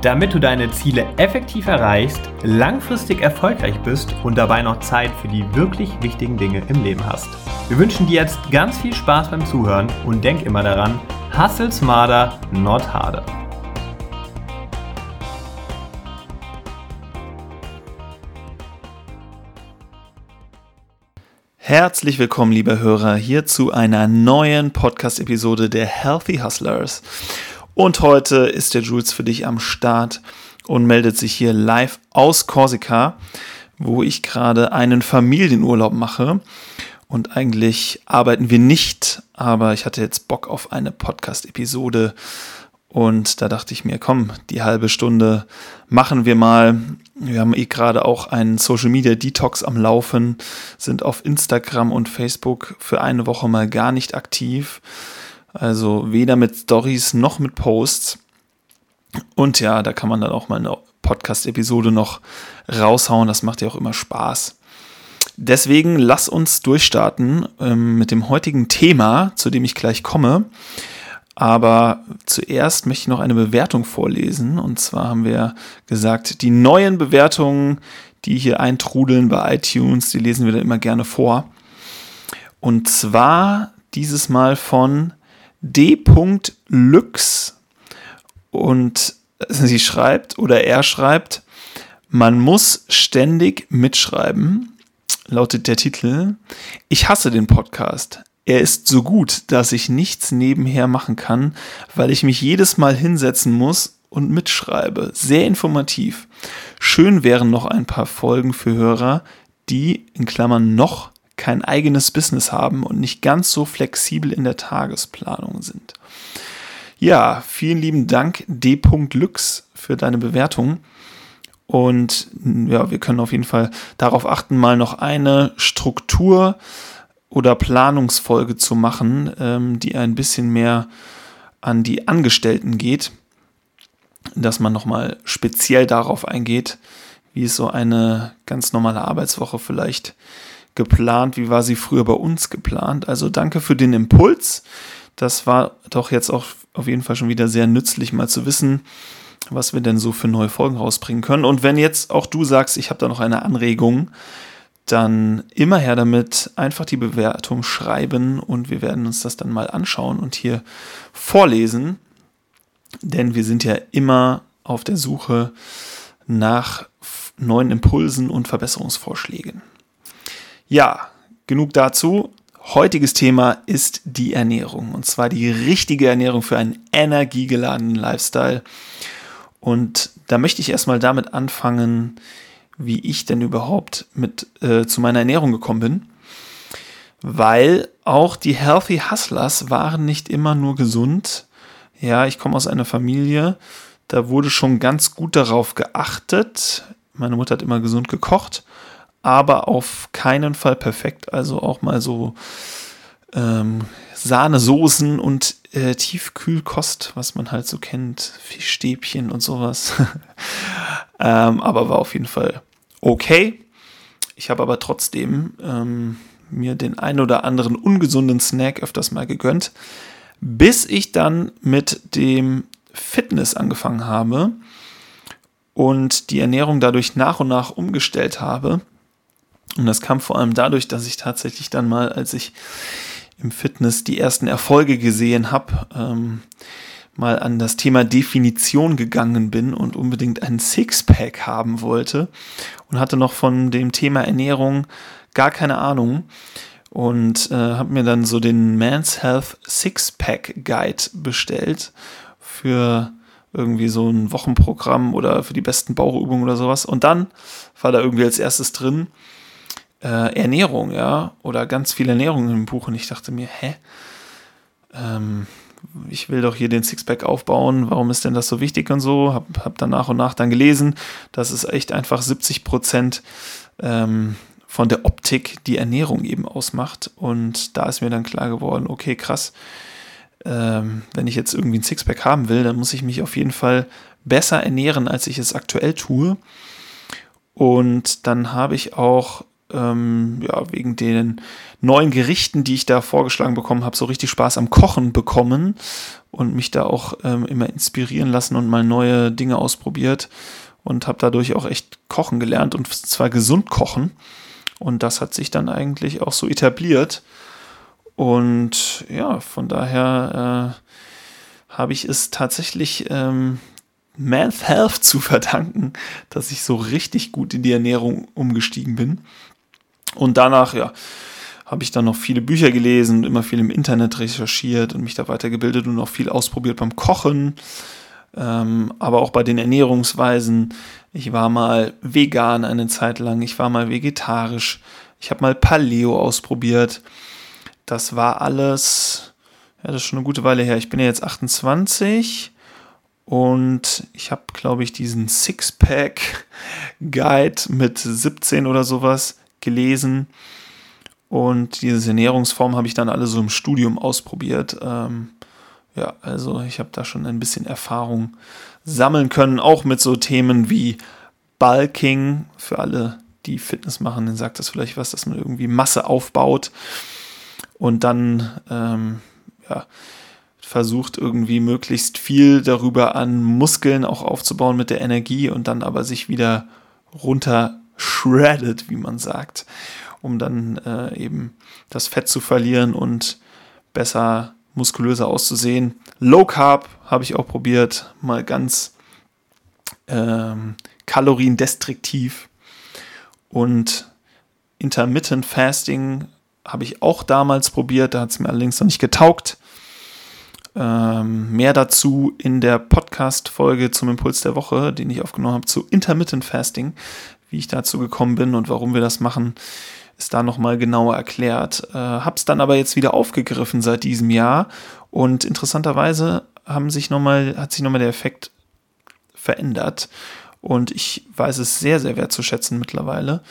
Damit du deine Ziele effektiv erreichst, langfristig erfolgreich bist und dabei noch Zeit für die wirklich wichtigen Dinge im Leben hast. Wir wünschen dir jetzt ganz viel Spaß beim Zuhören und denk immer daran, hustle smarter, not harder. Herzlich willkommen, liebe Hörer, hier zu einer neuen Podcast-Episode der Healthy Hustlers. Und heute ist der Jules für dich am Start und meldet sich hier live aus Korsika, wo ich gerade einen Familienurlaub mache. Und eigentlich arbeiten wir nicht, aber ich hatte jetzt Bock auf eine Podcast-Episode. Und da dachte ich mir, komm, die halbe Stunde machen wir mal. Wir haben eh gerade auch einen Social Media Detox am Laufen, sind auf Instagram und Facebook für eine Woche mal gar nicht aktiv also weder mit Stories noch mit Posts. Und ja, da kann man dann auch mal eine Podcast-Episode noch raushauen. Das macht ja auch immer Spaß. Deswegen lass uns durchstarten ähm, mit dem heutigen Thema, zu dem ich gleich komme. Aber zuerst möchte ich noch eine Bewertung vorlesen. Und zwar haben wir gesagt, die neuen Bewertungen, die hier eintrudeln bei iTunes, die lesen wir dann immer gerne vor. Und zwar dieses Mal von D.Lux und sie schreibt oder er schreibt, man muss ständig mitschreiben, lautet der Titel. Ich hasse den Podcast. Er ist so gut, dass ich nichts nebenher machen kann, weil ich mich jedes Mal hinsetzen muss und mitschreibe. Sehr informativ. Schön wären noch ein paar Folgen für Hörer, die in Klammern noch kein eigenes Business haben und nicht ganz so flexibel in der Tagesplanung sind. Ja, vielen lieben Dank D.Lux für deine Bewertung. Und ja, wir können auf jeden Fall darauf achten, mal noch eine Struktur oder Planungsfolge zu machen, ähm, die ein bisschen mehr an die Angestellten geht, dass man nochmal speziell darauf eingeht, wie es so eine ganz normale Arbeitswoche vielleicht geplant, wie war sie früher bei uns geplant. Also danke für den Impuls. Das war doch jetzt auch auf jeden Fall schon wieder sehr nützlich, mal zu wissen, was wir denn so für neue Folgen rausbringen können. Und wenn jetzt auch du sagst, ich habe da noch eine Anregung, dann immer her damit, einfach die Bewertung schreiben und wir werden uns das dann mal anschauen und hier vorlesen. Denn wir sind ja immer auf der Suche nach neuen Impulsen und Verbesserungsvorschlägen. Ja, genug dazu. Heutiges Thema ist die Ernährung. Und zwar die richtige Ernährung für einen energiegeladenen Lifestyle. Und da möchte ich erstmal damit anfangen, wie ich denn überhaupt mit äh, zu meiner Ernährung gekommen bin. Weil auch die Healthy Hustlers waren nicht immer nur gesund. Ja, ich komme aus einer Familie, da wurde schon ganz gut darauf geachtet. Meine Mutter hat immer gesund gekocht aber auf keinen Fall perfekt. Also auch mal so ähm, Sahnesoßen und äh, Tiefkühlkost, was man halt so kennt, Fischstäbchen und sowas. ähm, aber war auf jeden Fall okay. Ich habe aber trotzdem ähm, mir den ein oder anderen ungesunden Snack öfters mal gegönnt, bis ich dann mit dem Fitness angefangen habe und die Ernährung dadurch nach und nach umgestellt habe und das kam vor allem dadurch, dass ich tatsächlich dann mal, als ich im Fitness die ersten Erfolge gesehen habe, ähm, mal an das Thema Definition gegangen bin und unbedingt ein Sixpack haben wollte und hatte noch von dem Thema Ernährung gar keine Ahnung und äh, habe mir dann so den Man's Health Sixpack Guide bestellt für irgendwie so ein Wochenprogramm oder für die besten Bauchübungen oder sowas. Und dann war da irgendwie als erstes drin äh, Ernährung, ja, oder ganz viel Ernährung im Buch und ich dachte mir, hä? Ähm, ich will doch hier den Sixpack aufbauen, warum ist denn das so wichtig und so? Hab, hab dann nach und nach dann gelesen, dass es echt einfach 70 Prozent ähm, von der Optik die Ernährung eben ausmacht und da ist mir dann klar geworden, okay, krass, ähm, wenn ich jetzt irgendwie ein Sixpack haben will, dann muss ich mich auf jeden Fall besser ernähren, als ich es aktuell tue. Und dann habe ich auch ähm, ja, wegen den neuen Gerichten, die ich da vorgeschlagen bekommen habe, so richtig Spaß am Kochen bekommen und mich da auch ähm, immer inspirieren lassen und mal neue Dinge ausprobiert und habe dadurch auch echt kochen gelernt und zwar gesund kochen. Und das hat sich dann eigentlich auch so etabliert. Und ja, von daher äh, habe ich es tatsächlich ähm, Man's Health zu verdanken, dass ich so richtig gut in die Ernährung umgestiegen bin. Und danach, ja, habe ich dann noch viele Bücher gelesen, immer viel im Internet recherchiert und mich da weitergebildet und auch viel ausprobiert beim Kochen, ähm, aber auch bei den Ernährungsweisen. Ich war mal vegan eine Zeit lang, ich war mal vegetarisch, ich habe mal Paleo ausprobiert. Das war alles, ja, das ist schon eine gute Weile her. Ich bin ja jetzt 28 und ich habe, glaube ich, diesen Sixpack-Guide mit 17 oder sowas gelesen. Und diese Ernährungsform habe ich dann alle so im Studium ausprobiert. Ähm, ja, also ich habe da schon ein bisschen Erfahrung sammeln können, auch mit so Themen wie Bulking. Für alle, die Fitness machen, dann sagt das vielleicht was, dass man irgendwie Masse aufbaut und dann ähm, ja, versucht irgendwie möglichst viel darüber an Muskeln auch aufzubauen mit der Energie und dann aber sich wieder runter shredded, wie man sagt, um dann äh, eben das Fett zu verlieren und besser muskulöser auszusehen. Low Carb habe ich auch probiert, mal ganz ähm, kaloriendestruktiv und Intermittent Fasting habe ich auch damals probiert, da hat es mir allerdings noch nicht getaugt. Ähm, mehr dazu in der Podcast-Folge zum Impuls der Woche, den ich aufgenommen habe zu Intermittent Fasting. Wie ich dazu gekommen bin und warum wir das machen, ist da nochmal genauer erklärt. Äh, hab's dann aber jetzt wieder aufgegriffen seit diesem Jahr und interessanterweise haben sich noch mal, hat sich nochmal der Effekt verändert und ich weiß es sehr, sehr wertzuschätzen mittlerweile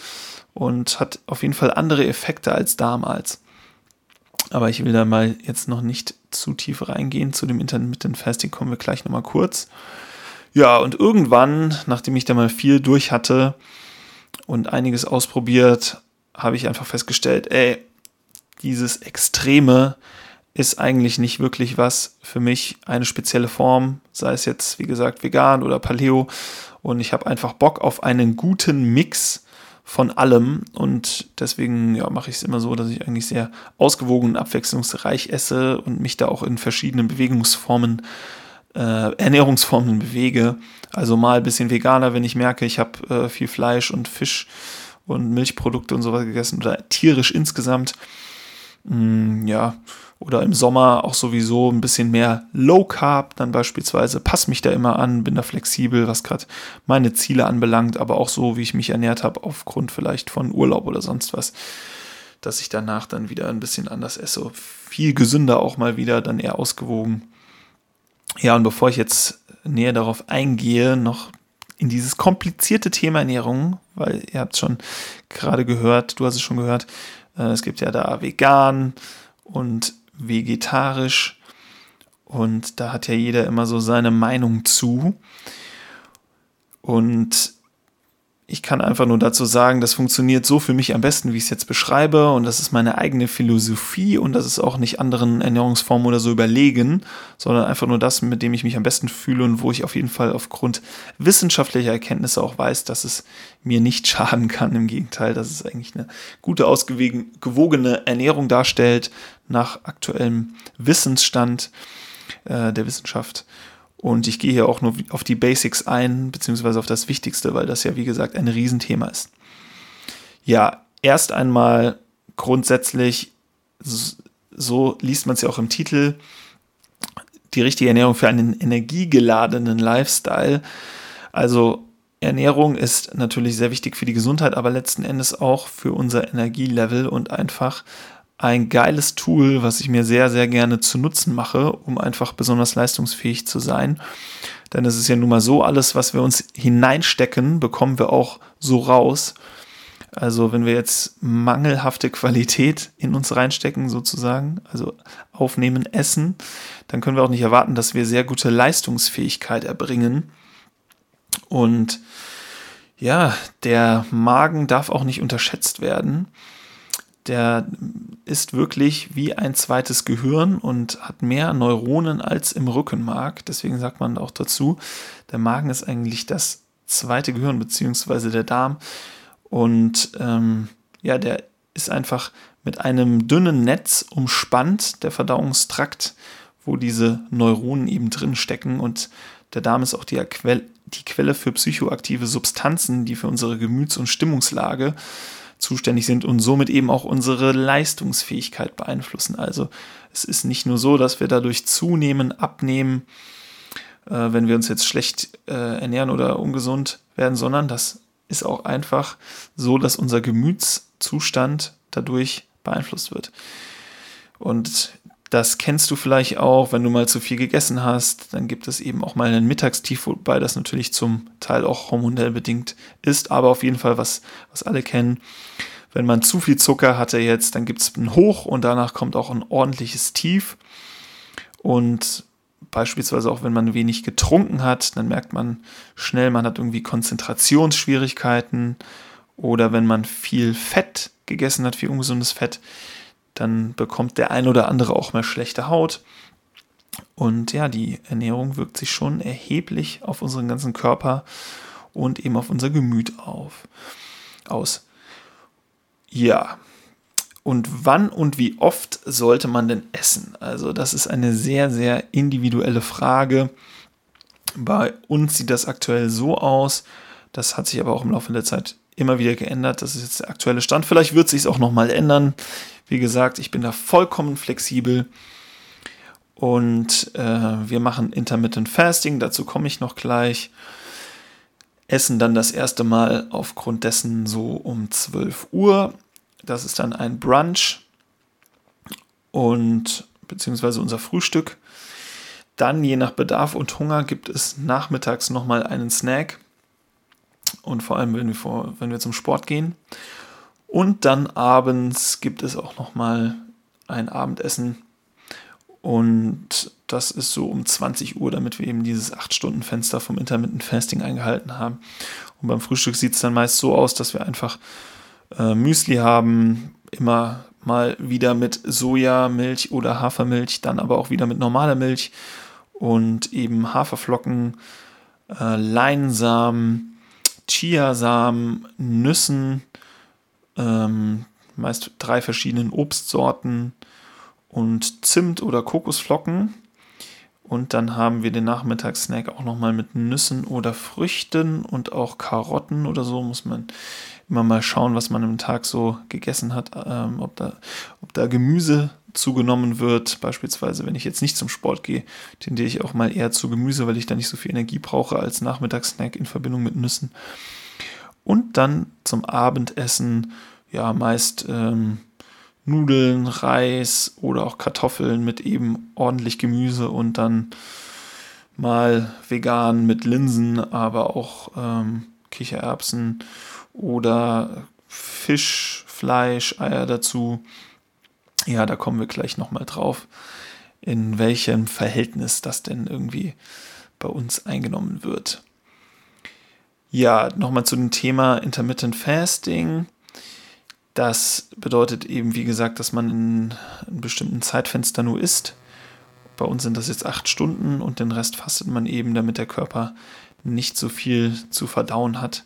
und hat auf jeden Fall andere Effekte als damals. Aber ich will da mal jetzt noch nicht zu tief reingehen. Zu dem Intermittent Fasting kommen wir gleich nochmal kurz. Ja, und irgendwann, nachdem ich da mal viel durch hatte und einiges ausprobiert, habe ich einfach festgestellt, ey, dieses Extreme ist eigentlich nicht wirklich was für mich, eine spezielle Form, sei es jetzt, wie gesagt, vegan oder Paleo. Und ich habe einfach Bock auf einen guten Mix von allem und deswegen ja, mache ich es immer so, dass ich eigentlich sehr ausgewogen und abwechslungsreich esse und mich da auch in verschiedenen Bewegungsformen, äh, Ernährungsformen bewege. Also mal ein bisschen veganer, wenn ich merke, ich habe äh, viel Fleisch und Fisch und Milchprodukte und sowas gegessen oder tierisch insgesamt. Mm, ja, oder im Sommer auch sowieso ein bisschen mehr Low Carb, dann beispielsweise. Pass mich da immer an, bin da flexibel, was gerade meine Ziele anbelangt, aber auch so, wie ich mich ernährt habe, aufgrund vielleicht von Urlaub oder sonst was, dass ich danach dann wieder ein bisschen anders esse. Viel gesünder auch mal wieder, dann eher ausgewogen. Ja, und bevor ich jetzt näher darauf eingehe, noch in dieses komplizierte Thema Ernährung, weil ihr habt schon gerade gehört, du hast es schon gehört, äh, es gibt ja da vegan und vegetarisch und da hat ja jeder immer so seine Meinung zu. Und ich kann einfach nur dazu sagen, das funktioniert so für mich am besten, wie ich es jetzt beschreibe. Und das ist meine eigene Philosophie und das ist auch nicht anderen Ernährungsformen oder so überlegen, sondern einfach nur das, mit dem ich mich am besten fühle und wo ich auf jeden Fall aufgrund wissenschaftlicher Erkenntnisse auch weiß, dass es mir nicht schaden kann. Im Gegenteil, dass es eigentlich eine gute, ausgewogene Ernährung darstellt nach aktuellem Wissensstand äh, der Wissenschaft. Und ich gehe hier auch nur auf die Basics ein, beziehungsweise auf das Wichtigste, weil das ja, wie gesagt, ein Riesenthema ist. Ja, erst einmal grundsätzlich, so liest man es ja auch im Titel, die richtige Ernährung für einen energiegeladenen Lifestyle. Also Ernährung ist natürlich sehr wichtig für die Gesundheit, aber letzten Endes auch für unser Energielevel und einfach ein geiles Tool, was ich mir sehr, sehr gerne zu Nutzen mache, um einfach besonders leistungsfähig zu sein. Denn es ist ja nun mal so, alles, was wir uns hineinstecken, bekommen wir auch so raus. Also wenn wir jetzt mangelhafte Qualität in uns reinstecken, sozusagen, also aufnehmen, essen, dann können wir auch nicht erwarten, dass wir sehr gute Leistungsfähigkeit erbringen. Und ja, der Magen darf auch nicht unterschätzt werden. Der ist wirklich wie ein zweites Gehirn und hat mehr Neuronen als im Rückenmark. Deswegen sagt man auch dazu, der Magen ist eigentlich das zweite Gehirn, beziehungsweise der Darm. Und ähm, ja, der ist einfach mit einem dünnen Netz umspannt, der Verdauungstrakt, wo diese Neuronen eben drin stecken. Und der Darm ist auch die, Quelle, die Quelle für psychoaktive Substanzen, die für unsere Gemüts- und Stimmungslage zuständig sind und somit eben auch unsere Leistungsfähigkeit beeinflussen. Also es ist nicht nur so, dass wir dadurch zunehmen, abnehmen, äh, wenn wir uns jetzt schlecht äh, ernähren oder ungesund werden, sondern das ist auch einfach so, dass unser Gemütszustand dadurch beeinflusst wird. Und das kennst du vielleicht auch, wenn du mal zu viel gegessen hast, dann gibt es eben auch mal einen Mittagstief, wobei das natürlich zum Teil auch hormonell bedingt ist, aber auf jeden Fall was, was alle kennen. Wenn man zu viel Zucker hatte jetzt, dann gibt es ein Hoch und danach kommt auch ein ordentliches Tief. Und beispielsweise auch wenn man wenig getrunken hat, dann merkt man schnell, man hat irgendwie Konzentrationsschwierigkeiten oder wenn man viel Fett gegessen hat, viel ungesundes Fett, dann bekommt der ein oder andere auch mal schlechte Haut. Und ja, die Ernährung wirkt sich schon erheblich auf unseren ganzen Körper und eben auf unser Gemüt auf, aus. Ja, und wann und wie oft sollte man denn essen? Also das ist eine sehr, sehr individuelle Frage. Bei uns sieht das aktuell so aus. Das hat sich aber auch im Laufe der Zeit immer wieder geändert. Das ist jetzt der aktuelle Stand. Vielleicht wird sich es auch nochmal ändern. Wie gesagt, ich bin da vollkommen flexibel. Und äh, wir machen Intermittent Fasting, dazu komme ich noch gleich. Essen dann das erste Mal aufgrund dessen so um 12 Uhr das ist dann ein Brunch und beziehungsweise unser Frühstück. Dann, je nach Bedarf und Hunger, gibt es nachmittags nochmal einen Snack. Und vor allem, wenn wir, vor, wenn wir zum Sport gehen. Und dann abends gibt es auch nochmal ein Abendessen. Und das ist so um 20 Uhr, damit wir eben dieses 8-Stunden-Fenster vom Intermittent Fasting eingehalten haben. Und beim Frühstück sieht es dann meist so aus, dass wir einfach äh, Müsli haben, immer mal wieder mit Sojamilch oder Hafermilch, dann aber auch wieder mit normaler Milch und eben Haferflocken, äh, Leinsamen, Chiasamen, Nüssen, ähm, meist drei verschiedenen Obstsorten und Zimt oder Kokosflocken. Und dann haben wir den Nachmittagssnack auch nochmal mit Nüssen oder Früchten und auch Karotten oder so. Muss man immer mal schauen, was man im Tag so gegessen hat, ähm, ob, da, ob da Gemüse zugenommen wird. Beispielsweise, wenn ich jetzt nicht zum Sport gehe, tendiere ich auch mal eher zu Gemüse, weil ich da nicht so viel Energie brauche als Nachmittagssnack in Verbindung mit Nüssen. Und dann zum Abendessen, ja, meist ähm, Nudeln, Reis oder auch Kartoffeln mit eben ordentlich Gemüse und dann mal vegan mit Linsen, aber auch ähm, Kichererbsen oder Fisch, Fleisch, Eier dazu. Ja, da kommen wir gleich nochmal drauf, in welchem Verhältnis das denn irgendwie bei uns eingenommen wird. Ja, nochmal zu dem Thema Intermittent Fasting. Das bedeutet eben, wie gesagt, dass man in einem bestimmten Zeitfenster nur isst. Bei uns sind das jetzt acht Stunden und den Rest fastet man eben, damit der Körper nicht so viel zu verdauen hat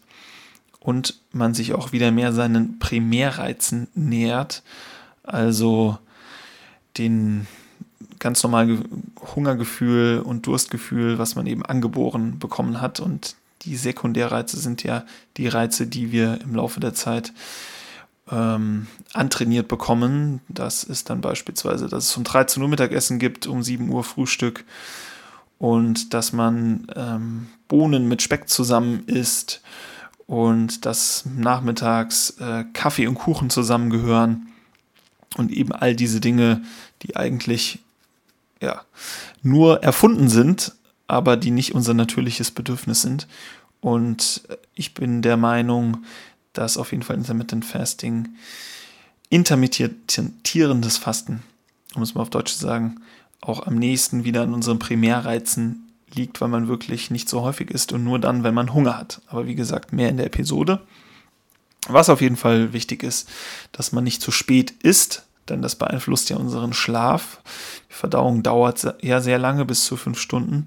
und man sich auch wieder mehr seinen Primärreizen nähert, also den ganz normalen Hungergefühl und Durstgefühl, was man eben angeboren bekommen hat. Und die Sekundärreize sind ja die Reize, die wir im Laufe der Zeit ähm, antrainiert bekommen. Das ist dann beispielsweise, dass es um 13 Uhr Mittagessen gibt, um 7 Uhr Frühstück und dass man ähm, Bohnen mit Speck zusammen isst und dass nachmittags äh, Kaffee und Kuchen zusammengehören und eben all diese Dinge, die eigentlich ja nur erfunden sind, aber die nicht unser natürliches Bedürfnis sind. Und ich bin der Meinung, dass auf jeden Fall Intermittent Fasting, intermittierendes Fasten, um es mal auf Deutsch zu sagen, auch am nächsten wieder an unseren Primärreizen liegt, weil man wirklich nicht so häufig isst und nur dann, wenn man Hunger hat. Aber wie gesagt, mehr in der Episode. Was auf jeden Fall wichtig ist, dass man nicht zu spät isst, denn das beeinflusst ja unseren Schlaf. Verdauung dauert ja sehr lange, bis zu fünf Stunden.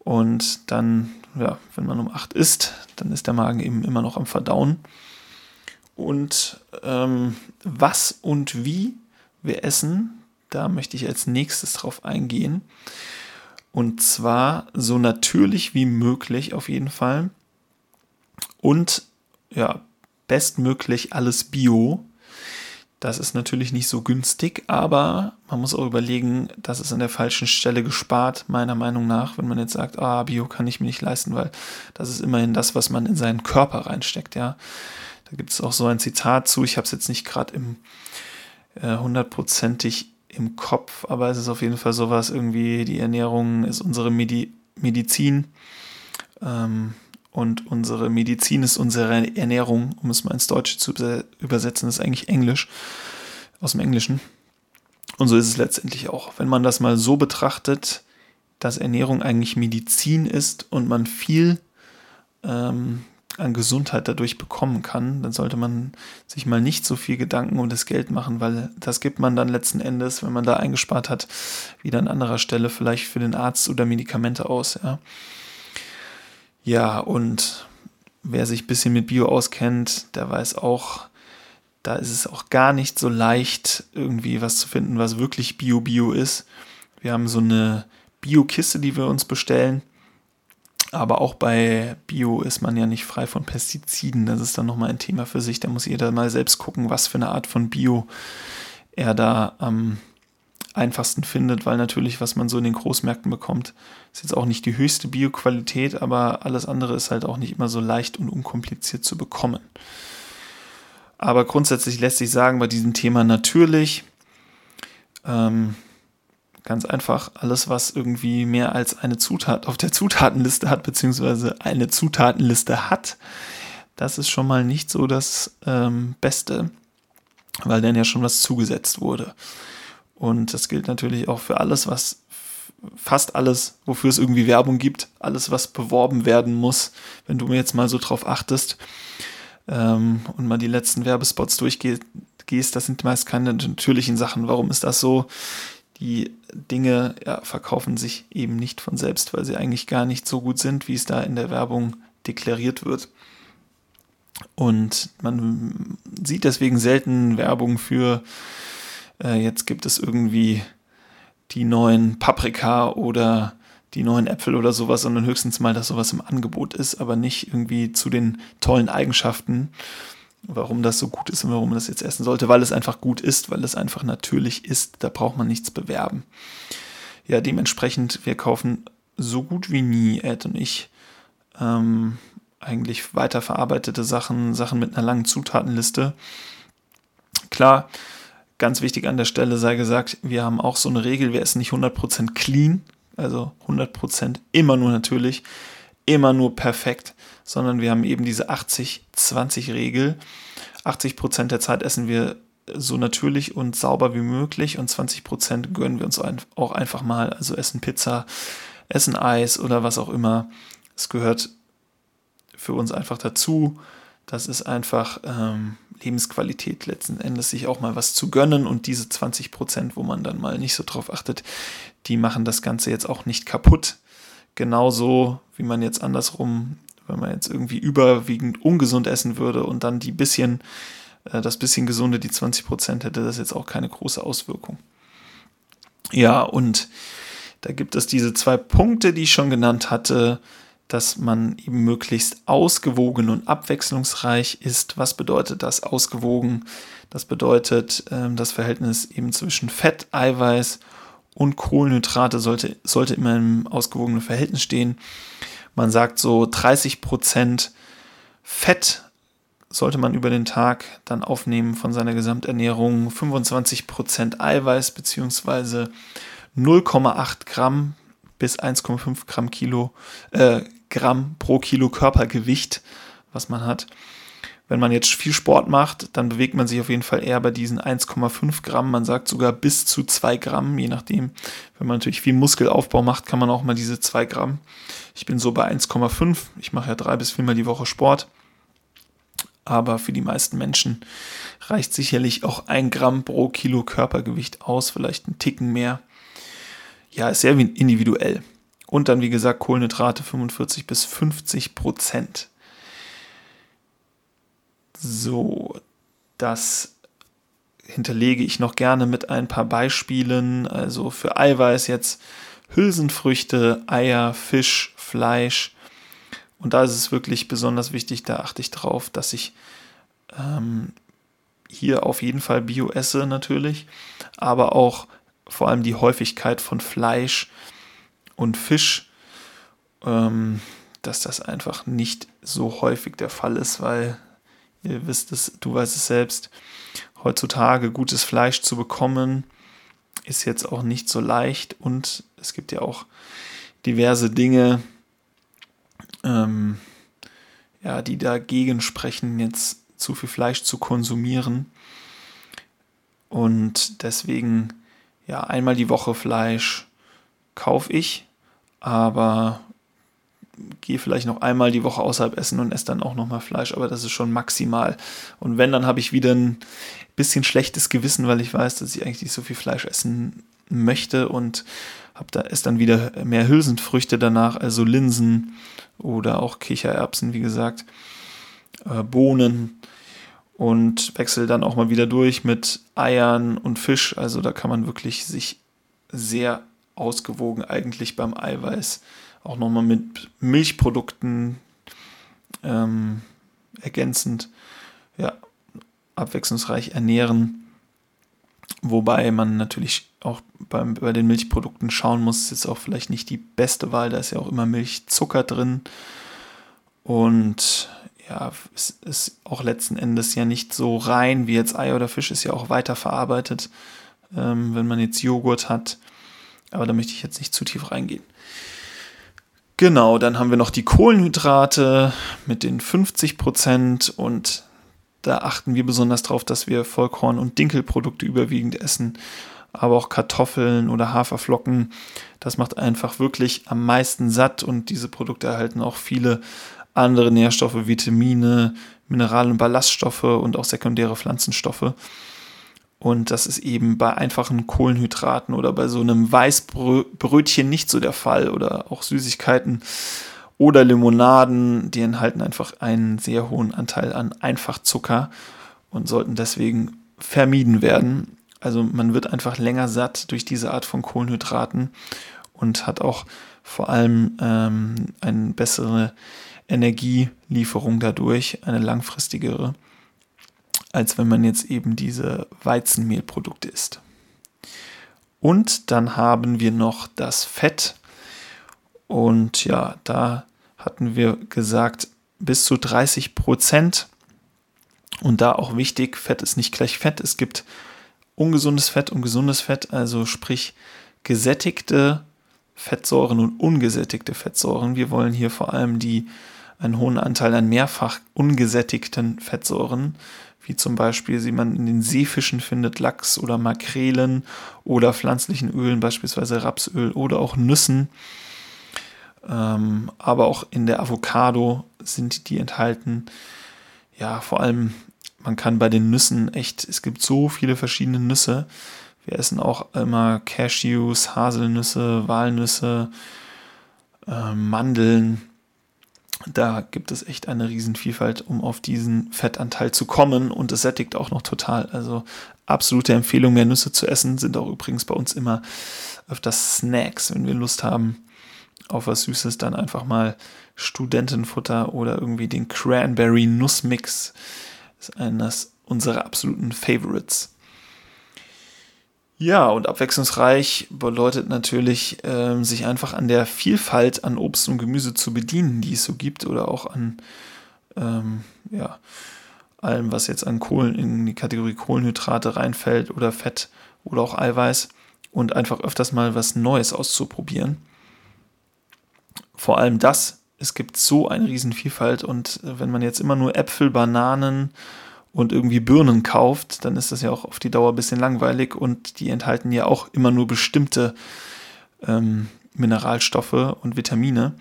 Und dann, ja, wenn man um acht isst, dann ist der Magen eben immer noch am Verdauen. Und ähm, was und wie wir essen, da möchte ich als nächstes drauf eingehen. Und zwar so natürlich wie möglich auf jeden Fall. Und ja, bestmöglich alles Bio. Das ist natürlich nicht so günstig, aber man muss auch überlegen, das ist an der falschen Stelle gespart, meiner Meinung nach, wenn man jetzt sagt, ah, Bio kann ich mir nicht leisten, weil das ist immerhin das, was man in seinen Körper reinsteckt, ja. Da gibt es auch so ein Zitat zu, ich habe es jetzt nicht gerade im äh, hundertprozentig im Kopf, aber es ist auf jeden Fall sowas, irgendwie die Ernährung ist unsere Medi Medizin. Ähm, und unsere Medizin ist unsere Ernährung, um es mal ins Deutsche zu übersetzen, ist eigentlich Englisch, aus dem Englischen. Und so ist es letztendlich auch. Wenn man das mal so betrachtet, dass Ernährung eigentlich Medizin ist und man viel ähm, an Gesundheit dadurch bekommen kann, dann sollte man sich mal nicht so viel Gedanken um das Geld machen, weil das gibt man dann letzten Endes, wenn man da eingespart hat, wieder an anderer Stelle vielleicht für den Arzt oder Medikamente aus. Ja. Ja, und wer sich ein bisschen mit Bio auskennt, der weiß auch, da ist es auch gar nicht so leicht, irgendwie was zu finden, was wirklich Bio-Bio ist. Wir haben so eine Bio-Kiste, die wir uns bestellen. Aber auch bei Bio ist man ja nicht frei von Pestiziden. Das ist dann nochmal ein Thema für sich. Da muss jeder mal selbst gucken, was für eine Art von Bio er da am einfachsten findet, weil natürlich, was man so in den Großmärkten bekommt, ist jetzt auch nicht die höchste Bioqualität, aber alles andere ist halt auch nicht immer so leicht und unkompliziert zu bekommen. Aber grundsätzlich lässt sich sagen, bei diesem Thema natürlich, ähm, ganz einfach, alles, was irgendwie mehr als eine Zutat auf der Zutatenliste hat, beziehungsweise eine Zutatenliste hat, das ist schon mal nicht so das ähm, Beste, weil dann ja schon was zugesetzt wurde. Und das gilt natürlich auch für alles, was fast alles, wofür es irgendwie Werbung gibt, alles, was beworben werden muss, wenn du mir jetzt mal so drauf achtest ähm, und mal die letzten Werbespots durchgehst, das sind meist keine natürlichen Sachen. Warum ist das so? Die Dinge ja, verkaufen sich eben nicht von selbst, weil sie eigentlich gar nicht so gut sind, wie es da in der Werbung deklariert wird. Und man sieht deswegen selten Werbung für äh, jetzt gibt es irgendwie die neuen Paprika oder die neuen Äpfel oder sowas, sondern höchstens mal, dass sowas im Angebot ist, aber nicht irgendwie zu den tollen Eigenschaften, warum das so gut ist und warum man das jetzt essen sollte, weil es einfach gut ist, weil es einfach natürlich ist, da braucht man nichts bewerben. Ja, dementsprechend, wir kaufen so gut wie nie, Ed und ich, ähm, eigentlich weiterverarbeitete Sachen, Sachen mit einer langen Zutatenliste. Klar, Ganz wichtig an der Stelle sei gesagt, wir haben auch so eine Regel, wir essen nicht 100% clean, also 100% immer nur natürlich, immer nur perfekt, sondern wir haben eben diese 80-20-Regel. 80% der Zeit essen wir so natürlich und sauber wie möglich und 20% gönnen wir uns auch einfach mal, also essen Pizza, essen Eis oder was auch immer. Es gehört für uns einfach dazu. Das ist einfach ähm, Lebensqualität letzten Endes, sich auch mal was zu gönnen und diese 20 Prozent, wo man dann mal nicht so drauf achtet, die machen das Ganze jetzt auch nicht kaputt. Genauso wie man jetzt andersrum, wenn man jetzt irgendwie überwiegend ungesund essen würde und dann die bisschen, äh, das bisschen gesunde, die 20 Prozent hätte das jetzt auch keine große Auswirkung. Ja, und da gibt es diese zwei Punkte, die ich schon genannt hatte dass man eben möglichst ausgewogen und abwechslungsreich ist. Was bedeutet das ausgewogen? Das bedeutet, ähm, das Verhältnis eben zwischen Fett, Eiweiß und Kohlenhydrate sollte, sollte immer im ausgewogenen Verhältnis stehen. Man sagt so 30 Prozent Fett sollte man über den Tag dann aufnehmen von seiner Gesamternährung, 25 Prozent Eiweiß beziehungsweise 0,8 Gramm bis 1,5 Gramm Kilo, äh, Gramm pro Kilo Körpergewicht, was man hat. wenn man jetzt viel Sport macht, dann bewegt man sich auf jeden Fall eher bei diesen 1,5 Gramm. Man sagt sogar bis zu 2 Gramm, je nachdem. Wenn man natürlich viel Muskelaufbau macht, kann man auch mal diese 2 Gramm. Ich bin so bei 1,5. Ich mache ja drei bis viermal die Woche Sport. Aber für die meisten Menschen reicht sicherlich auch ein Gramm pro Kilo Körpergewicht aus, vielleicht ein Ticken mehr. Ja, ist sehr individuell. Und dann, wie gesagt, Kohlenhydrate 45 bis 50 Prozent. So, das hinterlege ich noch gerne mit ein paar Beispielen. Also für Eiweiß jetzt Hülsenfrüchte, Eier, Fisch, Fleisch. Und da ist es wirklich besonders wichtig, da achte ich drauf, dass ich ähm, hier auf jeden Fall Bio esse natürlich, aber auch vor allem die Häufigkeit von Fleisch und Fisch, ähm, dass das einfach nicht so häufig der Fall ist, weil Ihr wisst es, du weißt es selbst. Heutzutage gutes Fleisch zu bekommen, ist jetzt auch nicht so leicht und es gibt ja auch diverse Dinge, ähm, ja, die dagegen sprechen, jetzt zu viel Fleisch zu konsumieren. Und deswegen, ja, einmal die Woche Fleisch kaufe ich, aber gehe vielleicht noch einmal die Woche außerhalb essen und esse dann auch nochmal Fleisch, aber das ist schon maximal. Und wenn, dann habe ich wieder ein bisschen schlechtes Gewissen, weil ich weiß, dass ich eigentlich nicht so viel Fleisch essen möchte und habe da esse dann wieder mehr Hülsenfrüchte danach, also Linsen oder auch Kichererbsen, wie gesagt, äh, Bohnen und wechsle dann auch mal wieder durch mit Eiern und Fisch. Also da kann man wirklich sich sehr ausgewogen eigentlich beim Eiweiß auch nochmal mit Milchprodukten ähm, ergänzend, ja, abwechslungsreich ernähren. Wobei man natürlich auch beim, bei den Milchprodukten schauen muss, ist jetzt auch vielleicht nicht die beste Wahl, da ist ja auch immer Milchzucker drin. Und ja, es ist auch letzten Endes ja nicht so rein wie jetzt Ei oder Fisch, ist ja auch weiterverarbeitet, ähm, wenn man jetzt Joghurt hat. Aber da möchte ich jetzt nicht zu tief reingehen. Genau, dann haben wir noch die Kohlenhydrate mit den 50 Prozent und da achten wir besonders darauf, dass wir Vollkorn- und Dinkelprodukte überwiegend essen, aber auch Kartoffeln oder Haferflocken. Das macht einfach wirklich am meisten satt und diese Produkte erhalten auch viele andere Nährstoffe, Vitamine, Mineral- und Ballaststoffe und auch sekundäre Pflanzenstoffe. Und das ist eben bei einfachen Kohlenhydraten oder bei so einem Weißbrötchen nicht so der Fall oder auch Süßigkeiten oder Limonaden, die enthalten einfach einen sehr hohen Anteil an Einfachzucker und sollten deswegen vermieden werden. Also man wird einfach länger satt durch diese Art von Kohlenhydraten und hat auch vor allem ähm, eine bessere Energielieferung dadurch, eine langfristigere als wenn man jetzt eben diese Weizenmehlprodukte isst. Und dann haben wir noch das Fett. Und ja, da hatten wir gesagt, bis zu 30 Prozent. Und da auch wichtig, Fett ist nicht gleich Fett. Es gibt ungesundes Fett und gesundes Fett, also sprich gesättigte Fettsäuren und ungesättigte Fettsäuren. Wir wollen hier vor allem die einen hohen Anteil an mehrfach ungesättigten Fettsäuren wie zum Beispiel sie man in den Seefischen findet, Lachs oder Makrelen oder pflanzlichen Ölen, beispielsweise Rapsöl oder auch Nüssen. Ähm, aber auch in der Avocado sind die enthalten. Ja, vor allem, man kann bei den Nüssen echt, es gibt so viele verschiedene Nüsse. Wir essen auch immer Cashews, Haselnüsse, Walnüsse, äh, Mandeln da gibt es echt eine Riesenvielfalt, um auf diesen Fettanteil zu kommen und es sättigt auch noch total. Also absolute Empfehlung, mehr Nüsse zu essen, sind auch übrigens bei uns immer öfters Snacks, wenn wir Lust haben auf was Süßes, dann einfach mal Studentenfutter oder irgendwie den Cranberry Nussmix. Das ist eines unserer absoluten Favorites. Ja, und abwechslungsreich bedeutet natürlich, äh, sich einfach an der Vielfalt an Obst und Gemüse zu bedienen, die es so gibt, oder auch an ähm, ja, allem, was jetzt an Kohlen in die Kategorie Kohlenhydrate reinfällt oder Fett oder auch Eiweiß und einfach öfters mal was Neues auszuprobieren. Vor allem das es gibt so eine Riesenvielfalt und äh, wenn man jetzt immer nur Äpfel, Bananen und irgendwie Birnen kauft, dann ist das ja auch auf die Dauer ein bisschen langweilig und die enthalten ja auch immer nur bestimmte ähm, Mineralstoffe und Vitamine.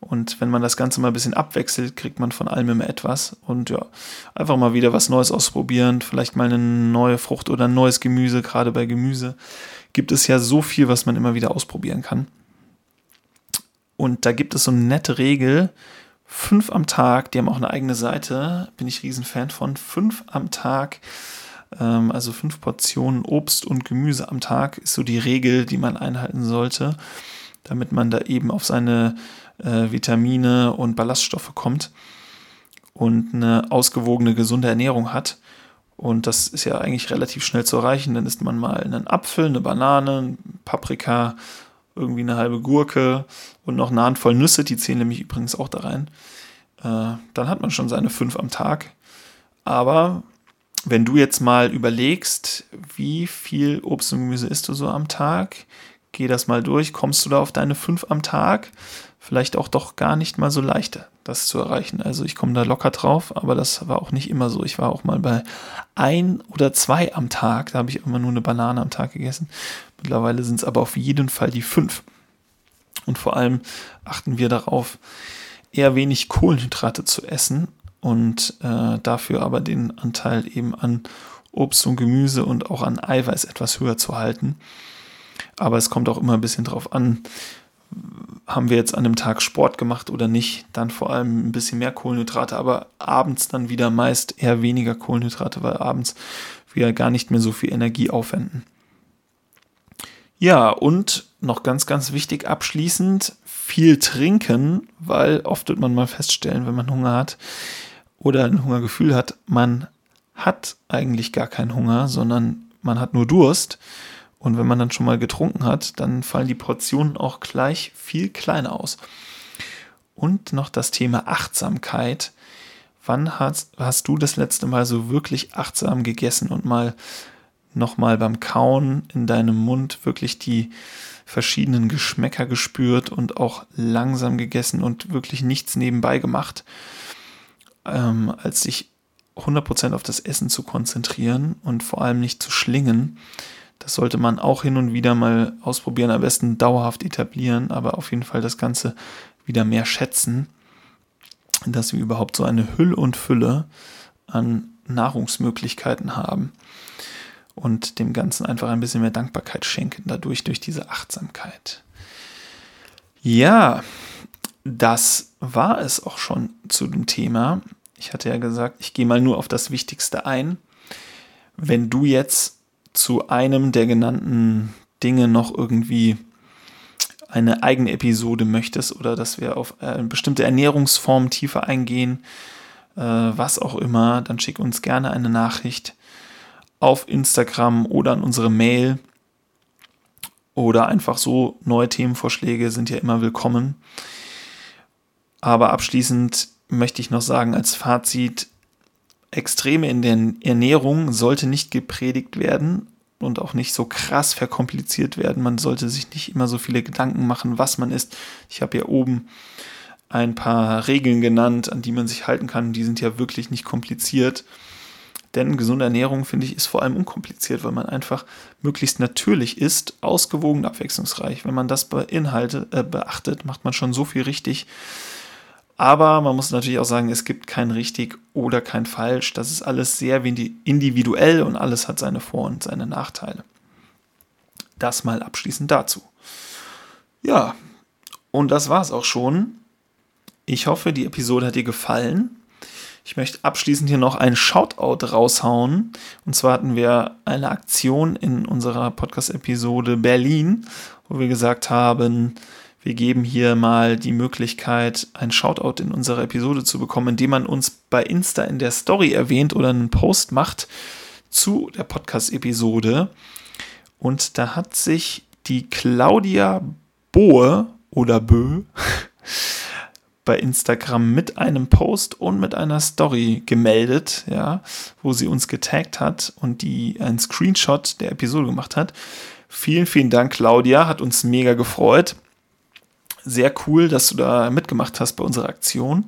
Und wenn man das Ganze mal ein bisschen abwechselt, kriegt man von allem immer etwas. Und ja, einfach mal wieder was Neues ausprobieren. Vielleicht mal eine neue Frucht oder ein neues Gemüse. Gerade bei Gemüse gibt es ja so viel, was man immer wieder ausprobieren kann. Und da gibt es so eine nette Regel. Fünf am Tag, die haben auch eine eigene Seite, bin ich riesen Fan von. Fünf am Tag, ähm, also fünf Portionen Obst und Gemüse am Tag, ist so die Regel, die man einhalten sollte, damit man da eben auf seine äh, Vitamine und Ballaststoffe kommt und eine ausgewogene, gesunde Ernährung hat. Und das ist ja eigentlich relativ schnell zu erreichen. Dann isst man mal einen Apfel, eine Banane, Paprika, irgendwie eine halbe Gurke und noch eine Handvoll Nüsse, die zählen nämlich übrigens auch da rein. Äh, dann hat man schon seine fünf am Tag. Aber wenn du jetzt mal überlegst, wie viel Obst und Gemüse isst du so am Tag, geh das mal durch, kommst du da auf deine fünf am Tag? vielleicht auch doch gar nicht mal so leicht, das zu erreichen. Also ich komme da locker drauf, aber das war auch nicht immer so. Ich war auch mal bei ein oder zwei am Tag. Da habe ich immer nur eine Banane am Tag gegessen. Mittlerweile sind es aber auf jeden Fall die fünf. Und vor allem achten wir darauf, eher wenig Kohlenhydrate zu essen und äh, dafür aber den Anteil eben an Obst und Gemüse und auch an Eiweiß etwas höher zu halten. Aber es kommt auch immer ein bisschen drauf an, haben wir jetzt an dem Tag Sport gemacht oder nicht, dann vor allem ein bisschen mehr Kohlenhydrate, aber abends dann wieder meist eher weniger Kohlenhydrate, weil abends wir gar nicht mehr so viel Energie aufwenden. Ja, und noch ganz, ganz wichtig abschließend, viel trinken, weil oft wird man mal feststellen, wenn man Hunger hat oder ein Hungergefühl hat, man hat eigentlich gar keinen Hunger, sondern man hat nur Durst. Und wenn man dann schon mal getrunken hat, dann fallen die Portionen auch gleich viel kleiner aus. Und noch das Thema Achtsamkeit. Wann hast, hast du das letzte Mal so wirklich achtsam gegessen und mal nochmal beim Kauen in deinem Mund wirklich die verschiedenen Geschmäcker gespürt und auch langsam gegessen und wirklich nichts nebenbei gemacht, ähm, als sich 100% auf das Essen zu konzentrieren und vor allem nicht zu schlingen, das sollte man auch hin und wieder mal ausprobieren, am besten dauerhaft etablieren, aber auf jeden Fall das Ganze wieder mehr schätzen, dass wir überhaupt so eine Hülle und Fülle an Nahrungsmöglichkeiten haben und dem Ganzen einfach ein bisschen mehr Dankbarkeit schenken, dadurch durch diese Achtsamkeit. Ja, das war es auch schon zu dem Thema. Ich hatte ja gesagt, ich gehe mal nur auf das Wichtigste ein. Wenn du jetzt zu einem der genannten Dinge noch irgendwie eine eigene Episode möchtest oder dass wir auf eine bestimmte Ernährungsform tiefer eingehen, äh, was auch immer, dann schick uns gerne eine Nachricht auf Instagram oder an unsere Mail oder einfach so neue Themenvorschläge sind ja immer willkommen. Aber abschließend möchte ich noch sagen als Fazit, Extreme in der Ernährung sollte nicht gepredigt werden und auch nicht so krass verkompliziert werden. Man sollte sich nicht immer so viele Gedanken machen, was man isst. Ich habe ja oben ein paar Regeln genannt, an die man sich halten kann. Die sind ja wirklich nicht kompliziert. Denn gesunde Ernährung, finde ich, ist vor allem unkompliziert, weil man einfach möglichst natürlich ist, ausgewogen, abwechslungsreich. Wenn man das beinhaltet, äh, beachtet, macht man schon so viel richtig. Aber man muss natürlich auch sagen, es gibt kein richtig oder kein falsch. Das ist alles sehr individuell und alles hat seine Vor- und seine Nachteile. Das mal abschließend dazu. Ja, und das war es auch schon. Ich hoffe, die Episode hat dir gefallen. Ich möchte abschließend hier noch einen Shoutout raushauen. Und zwar hatten wir eine Aktion in unserer Podcast-Episode Berlin, wo wir gesagt haben, wir geben hier mal die Möglichkeit, ein Shoutout in unserer Episode zu bekommen, indem man uns bei Insta in der Story erwähnt oder einen Post macht zu der Podcast-Episode. Und da hat sich die Claudia Bohe oder Bö bei Instagram mit einem Post und mit einer Story gemeldet, ja, wo sie uns getaggt hat und die einen Screenshot der Episode gemacht hat. Vielen, vielen Dank, Claudia, hat uns mega gefreut. sehr cool, dass du da mitgemacht hast bei unserer Aktion.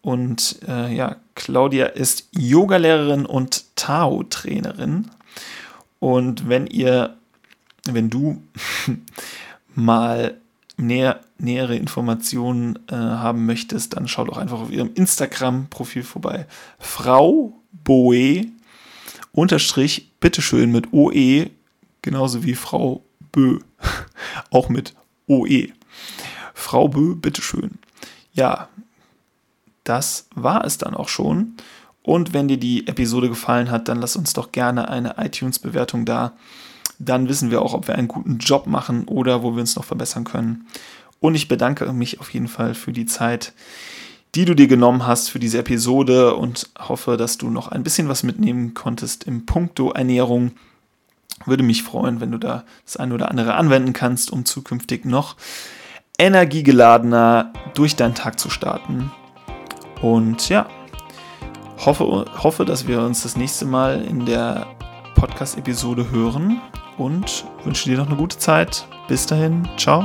Und äh, ja, Claudia ist Yogalehrerin und Tao-Trainerin. Und wenn ihr, wenn du mal näher, nähere Informationen äh, haben möchtest, dann schau doch einfach auf ihrem Instagram-Profil vorbei. Frau Boe unterstrich bitteschön mit OE, genauso wie Frau Bö, auch mit OE. Frau Bö, bitteschön. Ja, das war es dann auch schon. Und wenn dir die Episode gefallen hat, dann lass uns doch gerne eine iTunes-Bewertung da. Dann wissen wir auch, ob wir einen guten Job machen oder wo wir uns noch verbessern können. Und ich bedanke mich auf jeden Fall für die Zeit, die du dir genommen hast für diese Episode und hoffe, dass du noch ein bisschen was mitnehmen konntest im Punkto Ernährung. Würde mich freuen, wenn du da das eine oder andere anwenden kannst, um zukünftig noch energiegeladener durch deinen Tag zu starten. Und ja, hoffe, hoffe, dass wir uns das nächste Mal in der Podcast-Episode hören und wünsche dir noch eine gute Zeit. Bis dahin, ciao.